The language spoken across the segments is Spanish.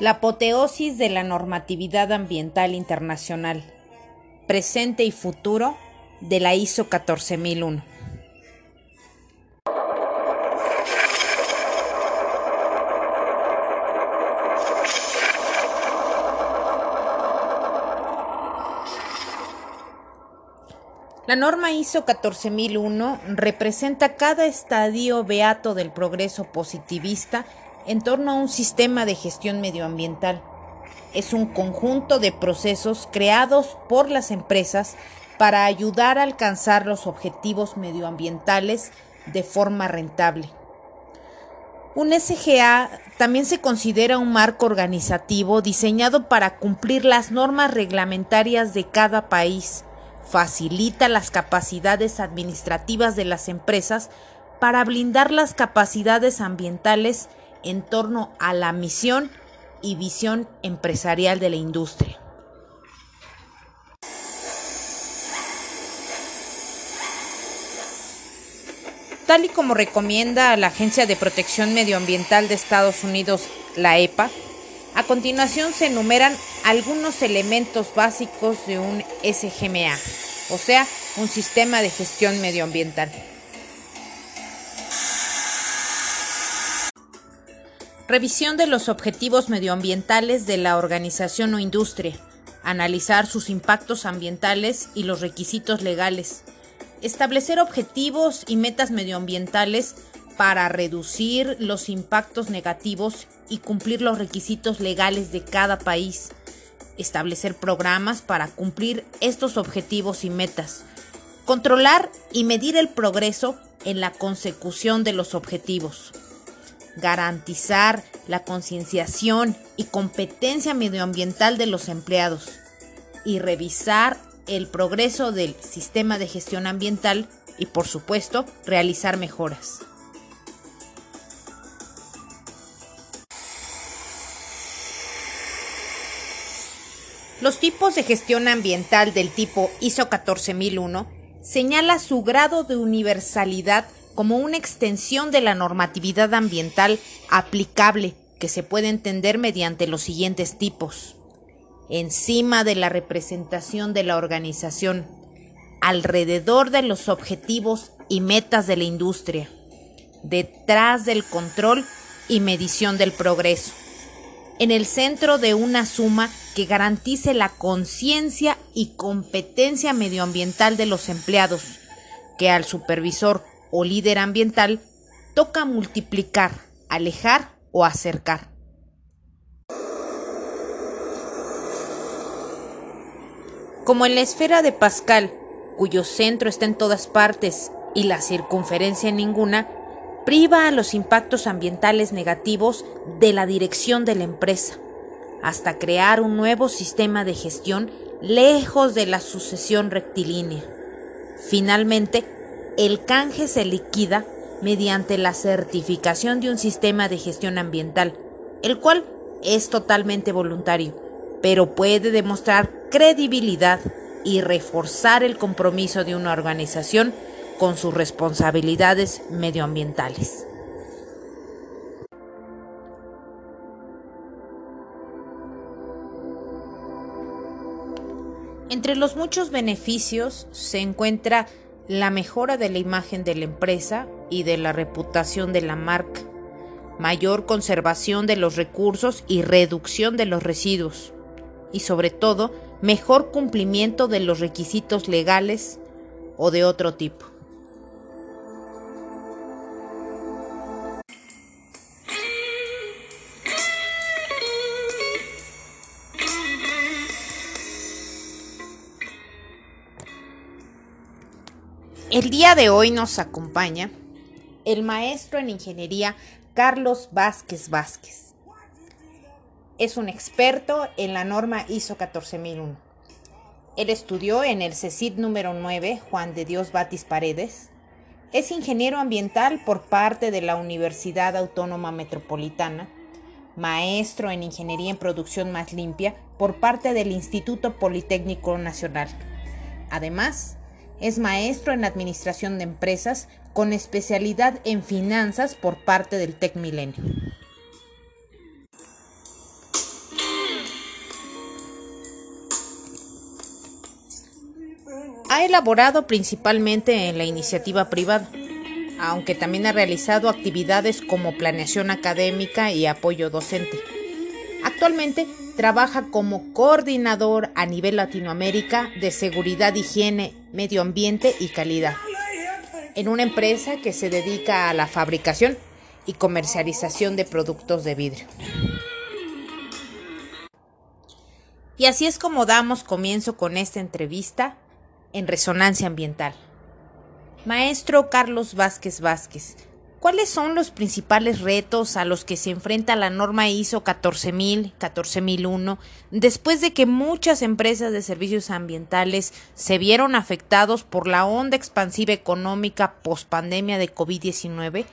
La apoteosis de la normatividad ambiental internacional, presente y futuro de la ISO 14001. La norma ISO 14001 representa cada estadio beato del progreso positivista en torno a un sistema de gestión medioambiental. Es un conjunto de procesos creados por las empresas para ayudar a alcanzar los objetivos medioambientales de forma rentable. Un SGA también se considera un marco organizativo diseñado para cumplir las normas reglamentarias de cada país facilita las capacidades administrativas de las empresas para blindar las capacidades ambientales en torno a la misión y visión empresarial de la industria. Tal y como recomienda la Agencia de Protección Medioambiental de Estados Unidos, la EPA, a continuación se enumeran algunos elementos básicos de un SGMA, o sea, un sistema de gestión medioambiental. Revisión de los objetivos medioambientales de la organización o industria. Analizar sus impactos ambientales y los requisitos legales. Establecer objetivos y metas medioambientales para reducir los impactos negativos y cumplir los requisitos legales de cada país, establecer programas para cumplir estos objetivos y metas, controlar y medir el progreso en la consecución de los objetivos, garantizar la concienciación y competencia medioambiental de los empleados y revisar el progreso del sistema de gestión ambiental y por supuesto realizar mejoras. Los tipos de gestión ambiental del tipo ISO 14001 señala su grado de universalidad como una extensión de la normatividad ambiental aplicable que se puede entender mediante los siguientes tipos. Encima de la representación de la organización, alrededor de los objetivos y metas de la industria, detrás del control y medición del progreso en el centro de una suma que garantice la conciencia y competencia medioambiental de los empleados, que al supervisor o líder ambiental toca multiplicar, alejar o acercar. Como en la esfera de Pascal, cuyo centro está en todas partes y la circunferencia en ninguna, priva a los impactos ambientales negativos de la dirección de la empresa, hasta crear un nuevo sistema de gestión lejos de la sucesión rectilínea. Finalmente, el canje se liquida mediante la certificación de un sistema de gestión ambiental, el cual es totalmente voluntario, pero puede demostrar credibilidad y reforzar el compromiso de una organización con sus responsabilidades medioambientales. Entre los muchos beneficios se encuentra la mejora de la imagen de la empresa y de la reputación de la marca, mayor conservación de los recursos y reducción de los residuos, y sobre todo mejor cumplimiento de los requisitos legales o de otro tipo. El día de hoy nos acompaña el maestro en ingeniería Carlos Vázquez Vázquez. Es un experto en la norma ISO 14001. Él estudió en el CECID número 9 Juan de Dios Batis Paredes. Es ingeniero ambiental por parte de la Universidad Autónoma Metropolitana, maestro en ingeniería en producción más limpia por parte del Instituto Politécnico Nacional. Además, es maestro en administración de empresas con especialidad en finanzas por parte del Tec Milenio. Ha elaborado principalmente en la iniciativa privada, aunque también ha realizado actividades como planeación académica y apoyo docente. Actualmente trabaja como coordinador a nivel Latinoamérica de seguridad, higiene, medio ambiente y calidad en una empresa que se dedica a la fabricación y comercialización de productos de vidrio. Y así es como damos comienzo con esta entrevista en Resonancia Ambiental. Maestro Carlos Vázquez Vázquez, ¿Cuáles son los principales retos a los que se enfrenta la norma ISO 14000, 14001, después de que muchas empresas de servicios ambientales se vieron afectados por la onda expansiva económica post-pandemia de COVID-19?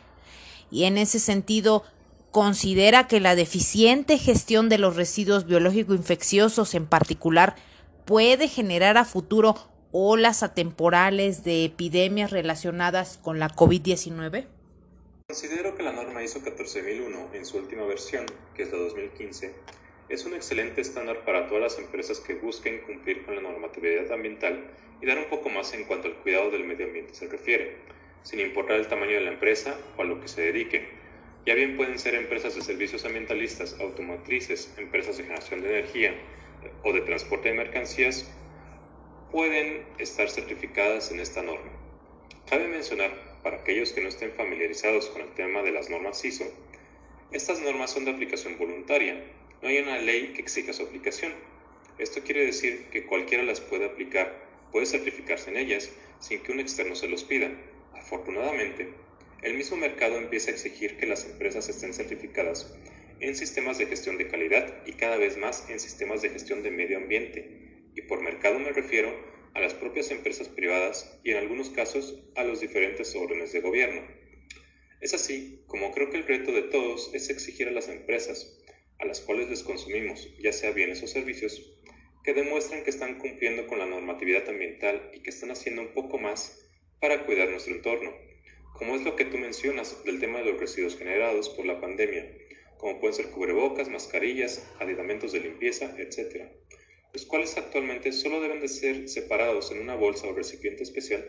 Y en ese sentido, considera que la deficiente gestión de los residuos biológico-infecciosos en particular puede generar a futuro olas atemporales de epidemias relacionadas con la COVID-19? Considero que la norma ISO 14001 en su última versión, que es la 2015, es un excelente estándar para todas las empresas que busquen cumplir con la normatividad ambiental y dar un poco más en cuanto al cuidado del medio ambiente se refiere, sin importar el tamaño de la empresa o a lo que se dedique. Ya bien pueden ser empresas de servicios ambientalistas, automotrices, empresas de generación de energía o de transporte de mercancías, pueden estar certificadas en esta norma. Cabe mencionar para aquellos que no estén familiarizados con el tema de las normas ISO, estas normas son de aplicación voluntaria, no hay una ley que exija su aplicación. Esto quiere decir que cualquiera las puede aplicar, puede certificarse en ellas sin que un externo se los pida. Afortunadamente, el mismo mercado empieza a exigir que las empresas estén certificadas en sistemas de gestión de calidad y cada vez más en sistemas de gestión de medio ambiente. Y por mercado me refiero a las propias empresas privadas y en algunos casos a los diferentes órdenes de gobierno. Es así como creo que el reto de todos es exigir a las empresas, a las cuales les consumimos, ya sea bienes o servicios, que demuestren que están cumpliendo con la normatividad ambiental y que están haciendo un poco más para cuidar nuestro entorno, como es lo que tú mencionas del tema de los residuos generados por la pandemia, como pueden ser cubrebocas, mascarillas, aditamentos de limpieza, etc los cuales actualmente solo deben de ser separados en una bolsa o recipiente especial,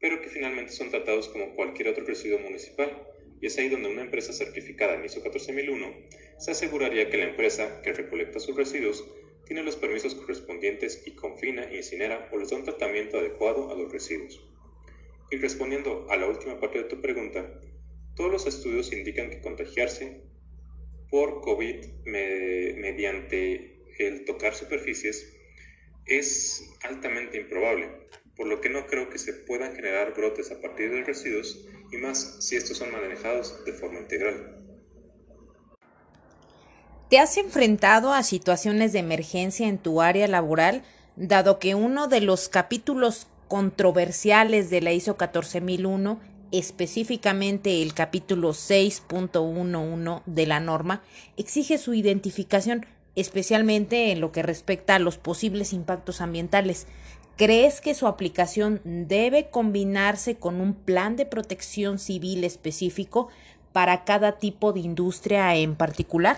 pero que finalmente son tratados como cualquier otro residuo municipal, y es ahí donde una empresa certificada en ISO 14001 se aseguraría que la empresa que recolecta sus residuos tiene los permisos correspondientes y confina, incinera o les da un tratamiento adecuado a los residuos. Y respondiendo a la última parte de tu pregunta, todos los estudios indican que contagiarse por COVID mediante el tocar superficies es altamente improbable, por lo que no creo que se puedan generar brotes a partir de residuos y más si estos son manejados de forma integral. ¿Te has enfrentado a situaciones de emergencia en tu área laboral, dado que uno de los capítulos controversiales de la ISO 14001, específicamente el capítulo 6.11 de la norma, exige su identificación especialmente en lo que respecta a los posibles impactos ambientales. ¿Crees que su aplicación debe combinarse con un plan de protección civil específico para cada tipo de industria en particular?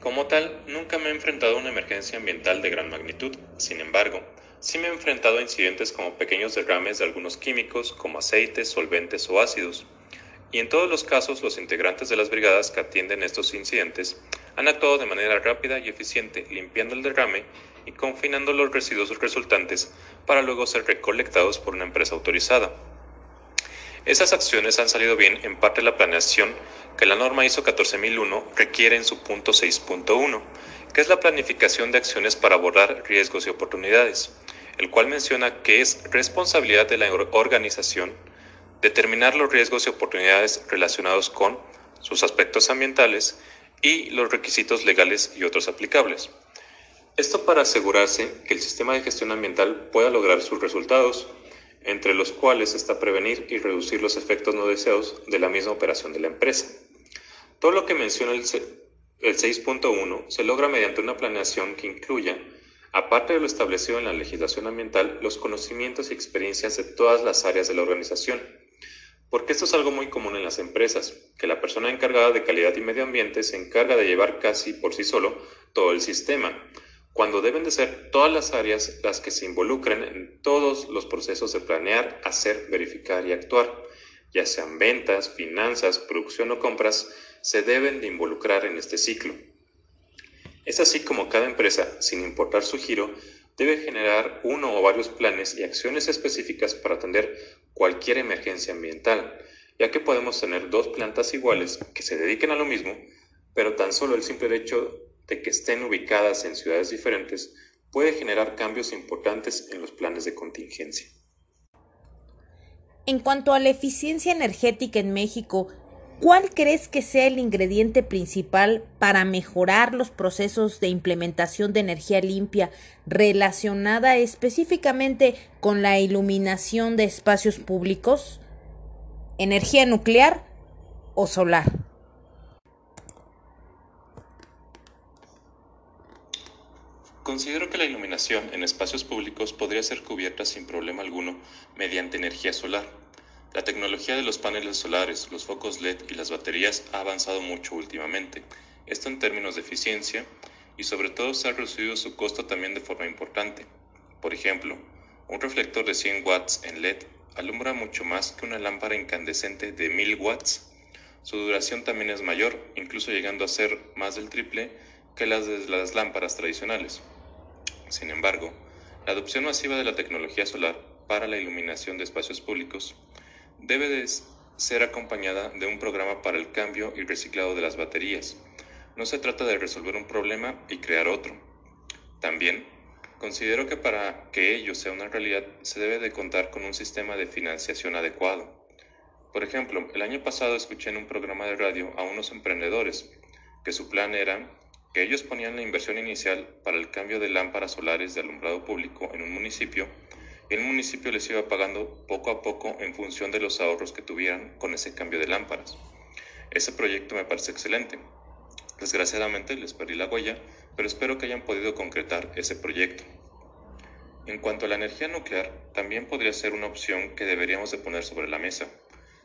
Como tal, nunca me he enfrentado a una emergencia ambiental de gran magnitud. Sin embargo, sí me he enfrentado a incidentes como pequeños derrames de algunos químicos como aceites, solventes o ácidos y en todos los casos los integrantes de las brigadas que atienden estos incidentes han actuado de manera rápida y eficiente limpiando el derrame y confinando los residuos resultantes para luego ser recolectados por una empresa autorizada. Esas acciones han salido bien en parte de la planeación que la norma ISO 14001 requiere en su punto 6.1, que es la planificación de acciones para abordar riesgos y oportunidades, el cual menciona que es responsabilidad de la organización determinar los riesgos y oportunidades relacionados con sus aspectos ambientales y los requisitos legales y otros aplicables. Esto para asegurarse que el sistema de gestión ambiental pueda lograr sus resultados, entre los cuales está prevenir y reducir los efectos no deseados de la misma operación de la empresa. Todo lo que menciona el 6.1 se logra mediante una planeación que incluya, aparte de lo establecido en la legislación ambiental, los conocimientos y experiencias de todas las áreas de la organización, porque esto es algo muy común en las empresas, que la persona encargada de calidad y medio ambiente se encarga de llevar casi por sí solo todo el sistema, cuando deben de ser todas las áreas las que se involucren en todos los procesos de planear, hacer, verificar y actuar, ya sean ventas, finanzas, producción o compras, se deben de involucrar en este ciclo. Es así como cada empresa, sin importar su giro, debe generar uno o varios planes y acciones específicas para atender cualquier emergencia ambiental, ya que podemos tener dos plantas iguales que se dediquen a lo mismo, pero tan solo el simple hecho de que estén ubicadas en ciudades diferentes puede generar cambios importantes en los planes de contingencia. En cuanto a la eficiencia energética en México, ¿cuál crees que sea el ingrediente principal para mejorar los procesos de implementación de energía limpia relacionada específicamente con la iluminación de espacios públicos? ¿Energía nuclear o solar? Considero que la iluminación en espacios públicos podría ser cubierta sin problema alguno mediante energía solar. La tecnología de los paneles solares, los focos LED y las baterías ha avanzado mucho últimamente, esto en términos de eficiencia, y sobre todo se ha reducido su costo también de forma importante. Por ejemplo, un reflector de 100 watts en LED alumbra mucho más que una lámpara incandescente de 1000 watts. Su duración también es mayor, incluso llegando a ser más del triple que las de las lámparas tradicionales. Sin embargo, la adopción masiva de la tecnología solar para la iluminación de espacios públicos debe de ser acompañada de un programa para el cambio y reciclado de las baterías. No se trata de resolver un problema y crear otro. También considero que para que ello sea una realidad se debe de contar con un sistema de financiación adecuado. Por ejemplo, el año pasado escuché en un programa de radio a unos emprendedores que su plan era que ellos ponían la inversión inicial para el cambio de lámparas solares de alumbrado público en un municipio el municipio les iba pagando poco a poco en función de los ahorros que tuvieran con ese cambio de lámparas. Ese proyecto me parece excelente. Desgraciadamente les perdí la huella, pero espero que hayan podido concretar ese proyecto. En cuanto a la energía nuclear, también podría ser una opción que deberíamos de poner sobre la mesa.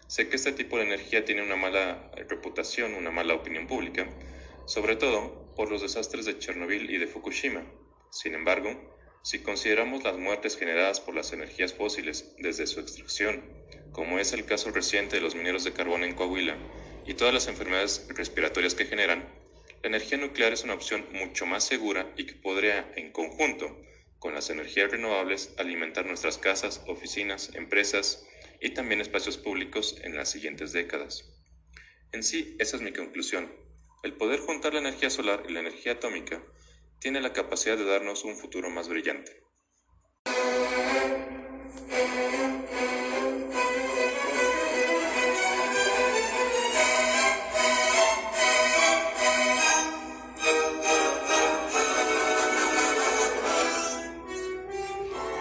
Sé que este tipo de energía tiene una mala reputación, una mala opinión pública, sobre todo por los desastres de Chernobyl y de Fukushima. Sin embargo, si consideramos las muertes generadas por las energías fósiles desde su extracción, como es el caso reciente de los mineros de carbón en Coahuila, y todas las enfermedades respiratorias que generan, la energía nuclear es una opción mucho más segura y que podría, en conjunto con las energías renovables, alimentar nuestras casas, oficinas, empresas y también espacios públicos en las siguientes décadas. En sí, esa es mi conclusión. El poder juntar la energía solar y la energía atómica tiene la capacidad de darnos un futuro más brillante.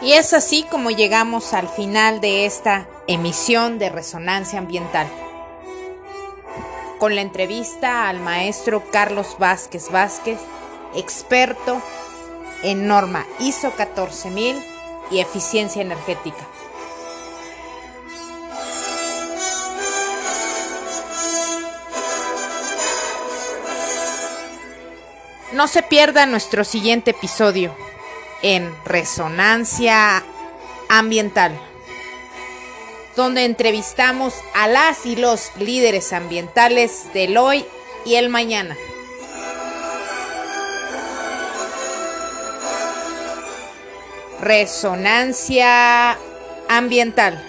Y es así como llegamos al final de esta emisión de Resonancia Ambiental con la entrevista al maestro Carlos Vázquez Vázquez, experto en norma ISO 14000 y eficiencia energética. No se pierda nuestro siguiente episodio en Resonancia Ambiental donde entrevistamos a las y los líderes ambientales del hoy y el mañana. Resonancia ambiental.